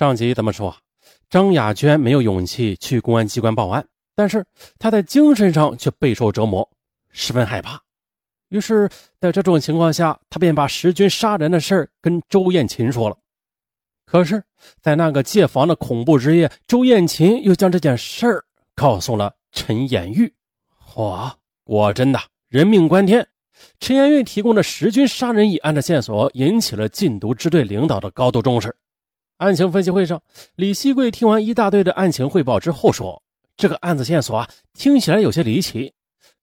上集怎么说？张雅娟没有勇气去公安机关报案，但是她在精神上却备受折磨，十分害怕。于是，在这种情况下，她便把石军杀人的事跟周艳琴说了。可是，在那个借房的恐怖之夜，周艳琴又将这件事儿告诉了陈延玉。哇，果真的人命关天！陈延玉提供的石军杀人一案的线索，引起了禁毒支队领导的高度重视。案情分析会上，李希贵听完一大队的案情汇报之后说：“这个案子线索啊，听起来有些离奇，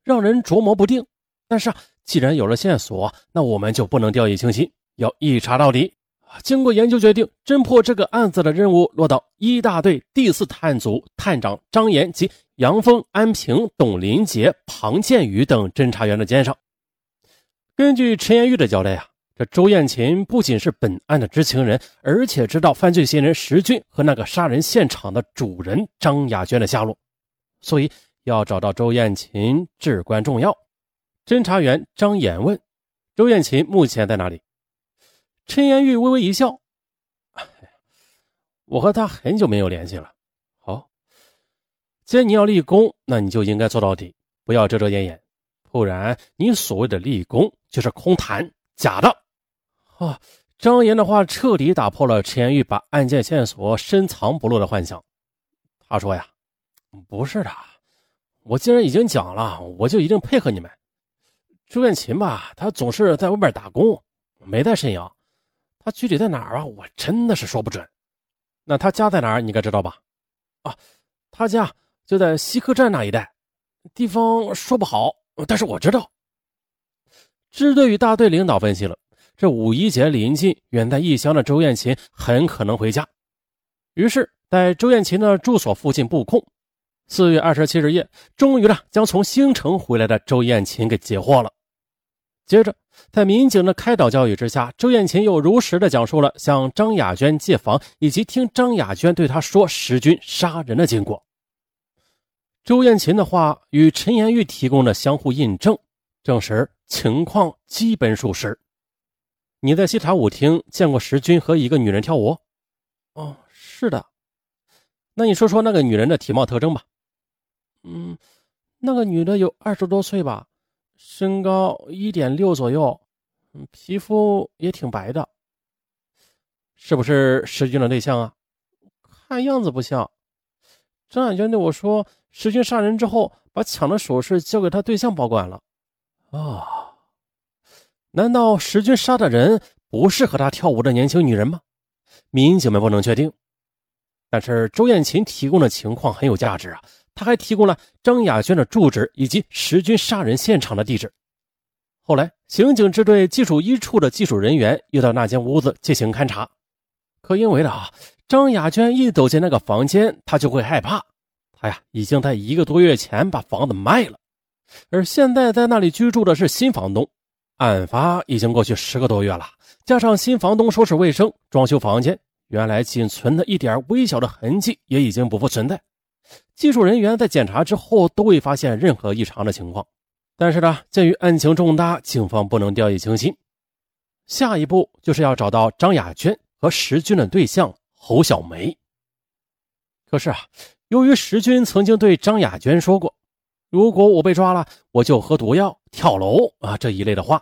让人琢磨不定。但是啊，既然有了线索，那我们就不能掉以轻心，要一查到底。”经过研究决定，侦破这个案子的任务落到一大队第四探组探长张岩及杨峰、安平、董林杰、庞建宇等侦查员的肩上。根据陈延玉的交代啊，这周艳琴不仅是本案的知情人，而且知道犯罪嫌疑人石军和那个杀人现场的主人张雅娟的下落，所以要找到周艳琴至关重要。侦查员张岩问：“周艳琴目前在哪里？”陈延玉微微一笑：“我和他很久没有联系了。好，既然你要立功，那你就应该做到底，不要遮遮掩掩，不然你所谓的立功就是空谈，假的。”啊，张岩的话彻底打破了陈延玉把案件线索深藏不露的幻想。他说：“呀，不是的，我既然已经讲了，我就一定配合你们。朱艳琴吧，她总是在外面打工，没在沈阳。”她具体在哪儿啊？我真的是说不准。那他家在哪儿？你该知道吧？啊，他家就在西客站那一带，地方说不好，但是我知道。支队与大队领导分析了，这五一节临近，远在异乡的周艳琴很可能回家，于是，在周艳琴的住所附近布控。四月二十七日夜，终于呢，将从兴城回来的周艳琴给截获了。接着，在民警的开导教育之下，周艳琴又如实的讲述了向张雅娟借房，以及听张雅娟对她说石军杀人的经过。周艳琴的话与陈延玉提供的相互印证，证实情况基本属实。你在西茶舞厅见过石军和一个女人跳舞？哦，是的。那你说说那个女人的体貌特征吧。嗯，那个女的有二十多岁吧。身高一点六左右，皮肤也挺白的，是不是石军的对象啊？看样子不像。张海娟对我说，石军杀人之后，把抢的首饰交给他对象保管了。啊，难道石军杀的人不是和他跳舞的年轻女人吗？民警们不能确定，但是周艳琴提供的情况很有价值啊。他还提供了张雅娟的住址以及石军杀人现场的地址。后来，刑警支队技术一处的技术人员又到那间屋子进行勘查，可因为啊，张雅娟一走进那个房间，她就会害怕。他呀，已经在一个多月前把房子卖了，而现在在那里居住的是新房东。案发已经过去十个多月了，加上新房东收拾卫生、装修房间，原来仅存的一点微小的痕迹也已经不复存在。技术人员在检查之后都未发现任何异常的情况，但是呢，鉴于案情重大，警方不能掉以轻心。下一步就是要找到张雅娟和石军的对象侯小梅。可是啊，由于石军曾经对张雅娟说过：“如果我被抓了，我就喝毒药、跳楼啊这一类的话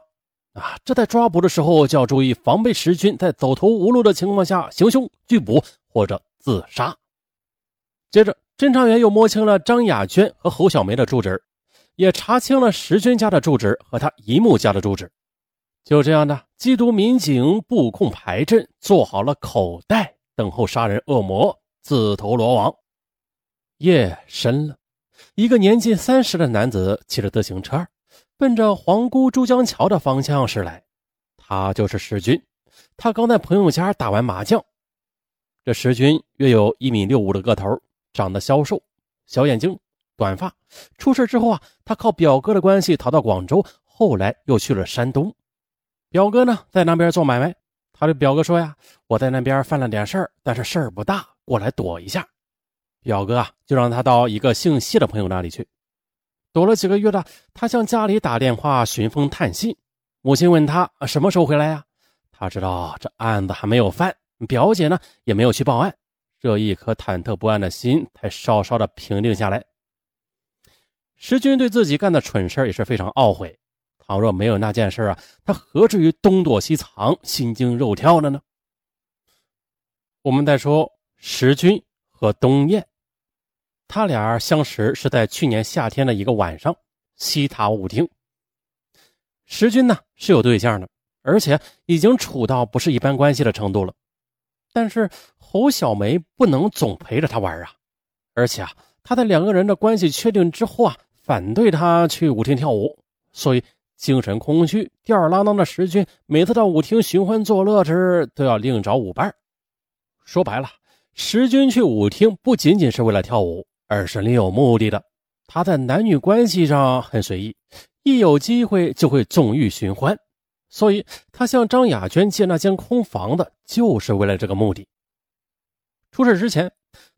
啊，这在抓捕的时候就要注意，防备石军在走投无路的情况下行凶拒捕或者自杀。”接着。侦查员又摸清了张雅娟和侯小梅的住址，也查清了石军家的住址和他姨母家的住址。就这样的，缉毒民警布控排阵，做好了口袋，等候杀人恶魔自投罗网。夜深了，一个年近三十的男子骑着自行车，奔着皇姑珠江桥的方向驶来。他就是石军，他刚在朋友家打完麻将。这石军约有一米六五的个头。长得消瘦，小眼睛，短发。出事之后啊，他靠表哥的关系逃到广州，后来又去了山东。表哥呢，在那边做买卖。他的表哥说呀：“我在那边犯了点事儿，但是事儿不大，过来躲一下。”表哥啊，就让他到一个姓谢的朋友那里去。躲了几个月了，他向家里打电话寻风探信。母亲问他什么时候回来呀？他知道这案子还没有翻，表姐呢也没有去报案。这一颗忐忑不安的心才稍稍的平定下来。石军对自己干的蠢事也是非常懊悔。倘若没有那件事啊，他何至于东躲西藏、心惊肉跳的呢？我们再说石军和东燕，他俩相识是在去年夏天的一个晚上，西塔舞厅。石军呢是有对象的，而且已经处到不是一般关系的程度了。但是侯小梅不能总陪着他玩啊，而且啊，他在两个人的关系确定之后啊，反对他去舞厅跳舞，所以。精神空虚、吊儿郎当的石军，每次到舞厅寻欢作乐时，都要另找舞伴。说白了，石军去舞厅不仅仅是为了跳舞，而是另有目的的。他在男女关系上很随意，一有机会就会纵欲寻欢。所以，他向张雅娟借那间空房子，就是为了这个目的。出事之前，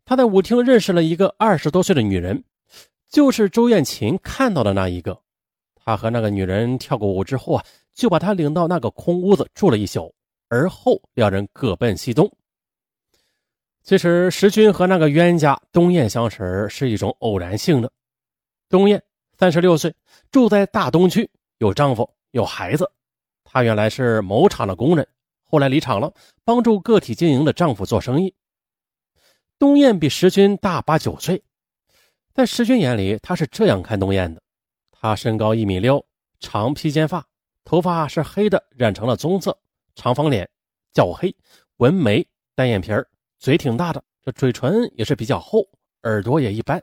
他在舞厅认识了一个二十多岁的女人，就是周艳琴看到的那一个。他和那个女人跳过舞之后啊，就把她领到那个空屋子住了一宿，而后两人各奔西东。其实石军和那个冤家东燕相识是一种偶然性的。东燕三十六岁，住在大东区，有丈夫有孩子。她原来是某厂的工人，后来离厂了，帮助个体经营的丈夫做生意。东燕比石军大八九岁，在石军眼里，他是这样看东燕的。他身高一米六，长披肩发，头发是黑的，染成了棕色，长方脸，较黑，纹眉，单眼皮儿，嘴挺大的，这嘴唇也是比较厚，耳朵也一般，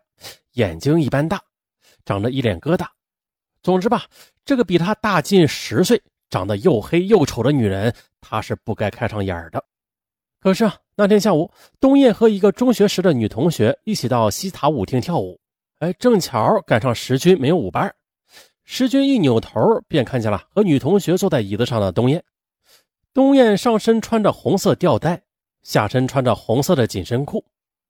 眼睛一般大，长着一脸疙瘩。总之吧，这个比他大近十岁，长得又黑又丑的女人，他是不该看上眼的。可是啊，那天下午，东燕和一个中学时的女同学一起到西塔舞厅跳舞，哎，正巧赶上石军没有舞伴。石军一扭头，便看见了和女同学坐在椅子上的东燕。东燕上身穿着红色吊带，下身穿着红色的紧身裤，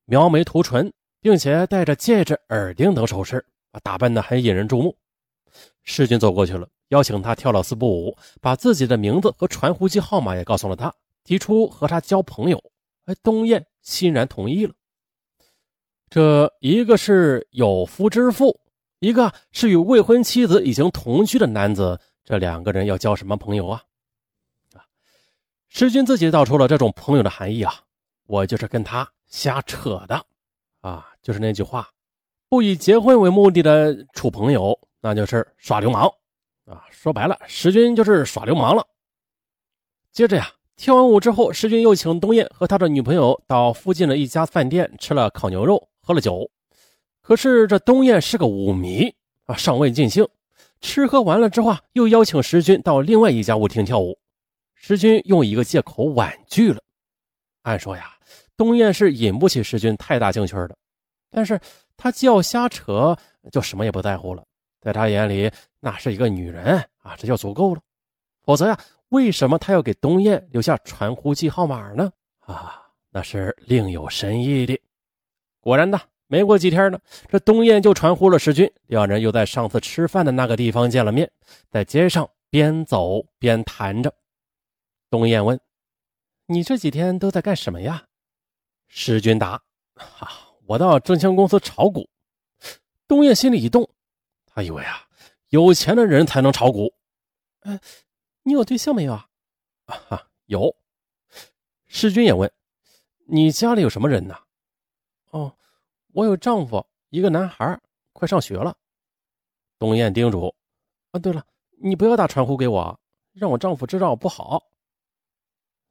描眉涂唇，并且戴着戒指、耳钉等首饰，打扮得很引人注目。世军走过去了，邀请他跳了四步舞，把自己的名字和传呼机号码也告诉了他，提出和他交朋友。哎，东燕欣然同意了。这一个是有夫之妇。一个是与未婚妻子已经同居的男子，这两个人要交什么朋友？啊，石军自己道出了这种朋友的含义啊，我就是跟他瞎扯的，啊，就是那句话，不以结婚为目的的处朋友，那就是耍流氓，啊，说白了，石军就是耍流氓了。接着呀，跳完舞之后，石军又请东燕和他的女朋友到附近的一家饭店吃了烤牛肉，喝了酒。可是这东燕是个舞迷啊，尚未尽兴。吃喝完了之后啊，又邀请石军到另外一家舞厅跳舞。石军用一个借口婉拒了。按说呀，东燕是引不起石军太大兴趣的。但是他既要瞎扯，就什么也不在乎了。在他眼里，那是一个女人啊，这就足够了。否则呀，为什么他要给东燕留下传呼机号码呢？啊，那是另有深意的。果然的。没过几天呢，这东燕就传呼了石军，两人又在上次吃饭的那个地方见了面，在街上边走边谈着。东燕问：“你这几天都在干什么呀？”石军答：“啊，我到证券公司炒股。”东燕心里一动，他以为啊，有钱的人才能炒股。哎，你有对象没有啊？啊，有。石军也问：“你家里有什么人呢？”哦。我有丈夫，一个男孩，快上学了。东燕叮嘱：“啊，对了，你不要打传呼给我，让我丈夫知道不好。”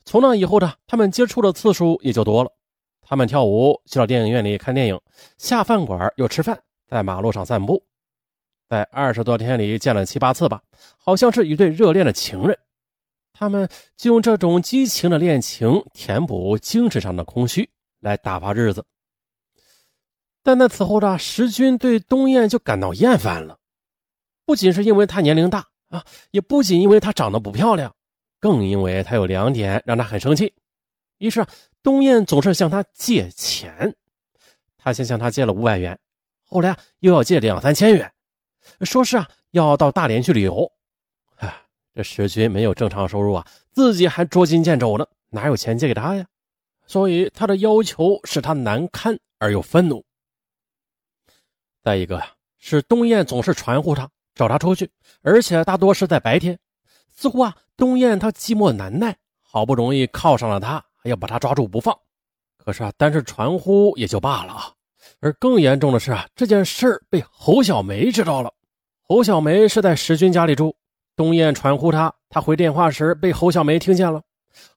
从那以后呢，他们接触的次数也就多了。他们跳舞，去到电影院里看电影，下饭馆又吃饭，在马路上散步，在二十多天里见了七八次吧，好像是一对热恋的情人。他们就用这种激情的恋情填补精神上的空虚，来打发日子。但在此后呢，石军对东燕就感到厌烦了，不仅是因为她年龄大啊，也不仅因为她长得不漂亮，更因为他有两点让他很生气：一是东燕总是向他借钱，他先向他借了五百元，后来啊又要借两三千元，说是啊要到大连去旅游。这石军没有正常收入啊，自己还捉襟见肘呢，哪有钱借给他呀？所以他的要求使他难堪而又愤怒。再一个呀，是东燕总是传呼他，找他出去，而且大多是在白天。似乎啊，东燕他寂寞难耐，好不容易靠上了他，还要把他抓住不放。可是啊，单是传呼也就罢了啊，而更严重的是啊，这件事被侯小梅知道了。侯小梅是在石军家里住，东燕传呼他，他回电话时被侯小梅听见了。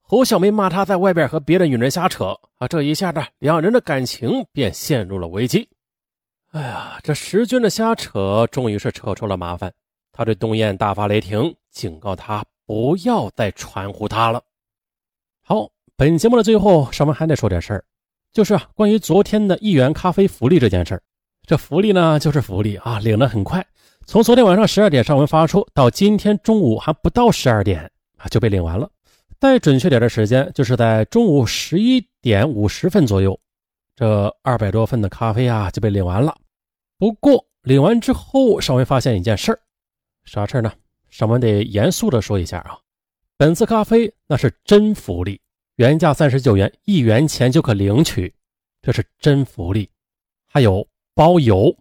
侯小梅骂他在外边和别的女人瞎扯啊，这一下子两人的感情便陷入了危机。哎呀，这石军的瞎扯终于是扯出了麻烦。他对东燕大发雷霆，警告他不要再传呼他了。好，本节目的最后，尚文还得说点事儿，就是，关于昨天的一元咖啡福利这件事儿。这福利呢，就是福利啊，领的很快，从昨天晚上十二点上文发出，到今天中午还不到十二点啊，就被领完了。再准确点的时间，就是在中午十一点五十分左右，这二百多份的咖啡啊就被领完了。不过领完之后，尚文发现一件事儿。啥事儿呢？尚文得严肃的说一下啊，本次咖啡那是真福利，原价三十九元，一元钱就可领取，这是真福利，还有包邮，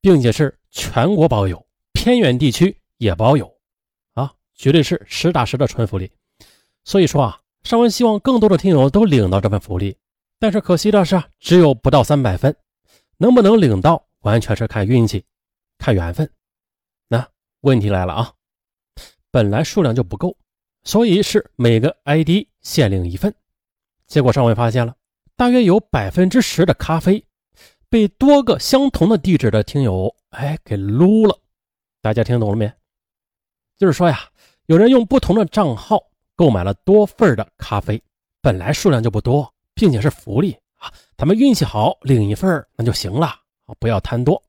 并且是全国包邮，偏远地区也包邮，啊，绝对是实打实的纯福利。所以说啊，尚文希望更多的听友都领到这份福利，但是可惜的是，只有不到三百份，能不能领到，完全是看运气，看缘分。那问题来了啊！本来数量就不够，所以是每个 ID 限领一份。结果上文发现了，大约有百分之十的咖啡被多个相同的地址的听友哎给撸了。大家听懂了没？就是说呀，有人用不同的账号购买了多份的咖啡，本来数量就不多，并且是福利啊，他们运气好领一份那就行了啊，不要贪多。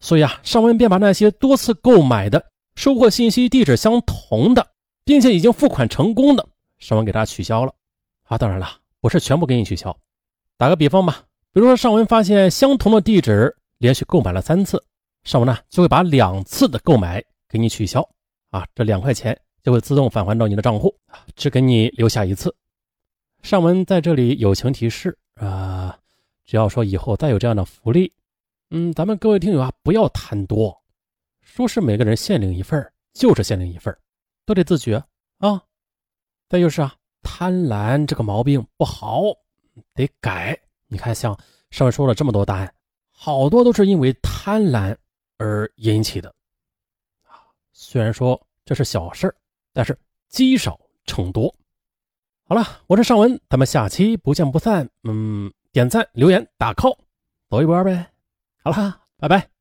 所以啊，尚文便把那些多次购买的、收货信息地址相同的，并且已经付款成功的，尚文给他取消了。啊，当然了，不是全部给你取消。打个比方吧，比如说尚文发现相同的地址连续购买了三次，尚文呢就会把两次的购买给你取消。啊，这两块钱就会自动返还到你的账户，只给你留下一次。尚文在这里友情提示啊，只要说以后再有这样的福利。嗯，咱们各位听友啊，不要贪多，说是每个人限领一份就是限领一份都得自觉啊。再就是啊，贪婪这个毛病不好，得改。你看，像上面说了这么多答案，好多都是因为贪婪而引起的啊。虽然说这是小事但是积少成多。好了，我是尚文，咱们下期不见不散。嗯，点赞、留言、打 call，走一波呗。好了，拜拜。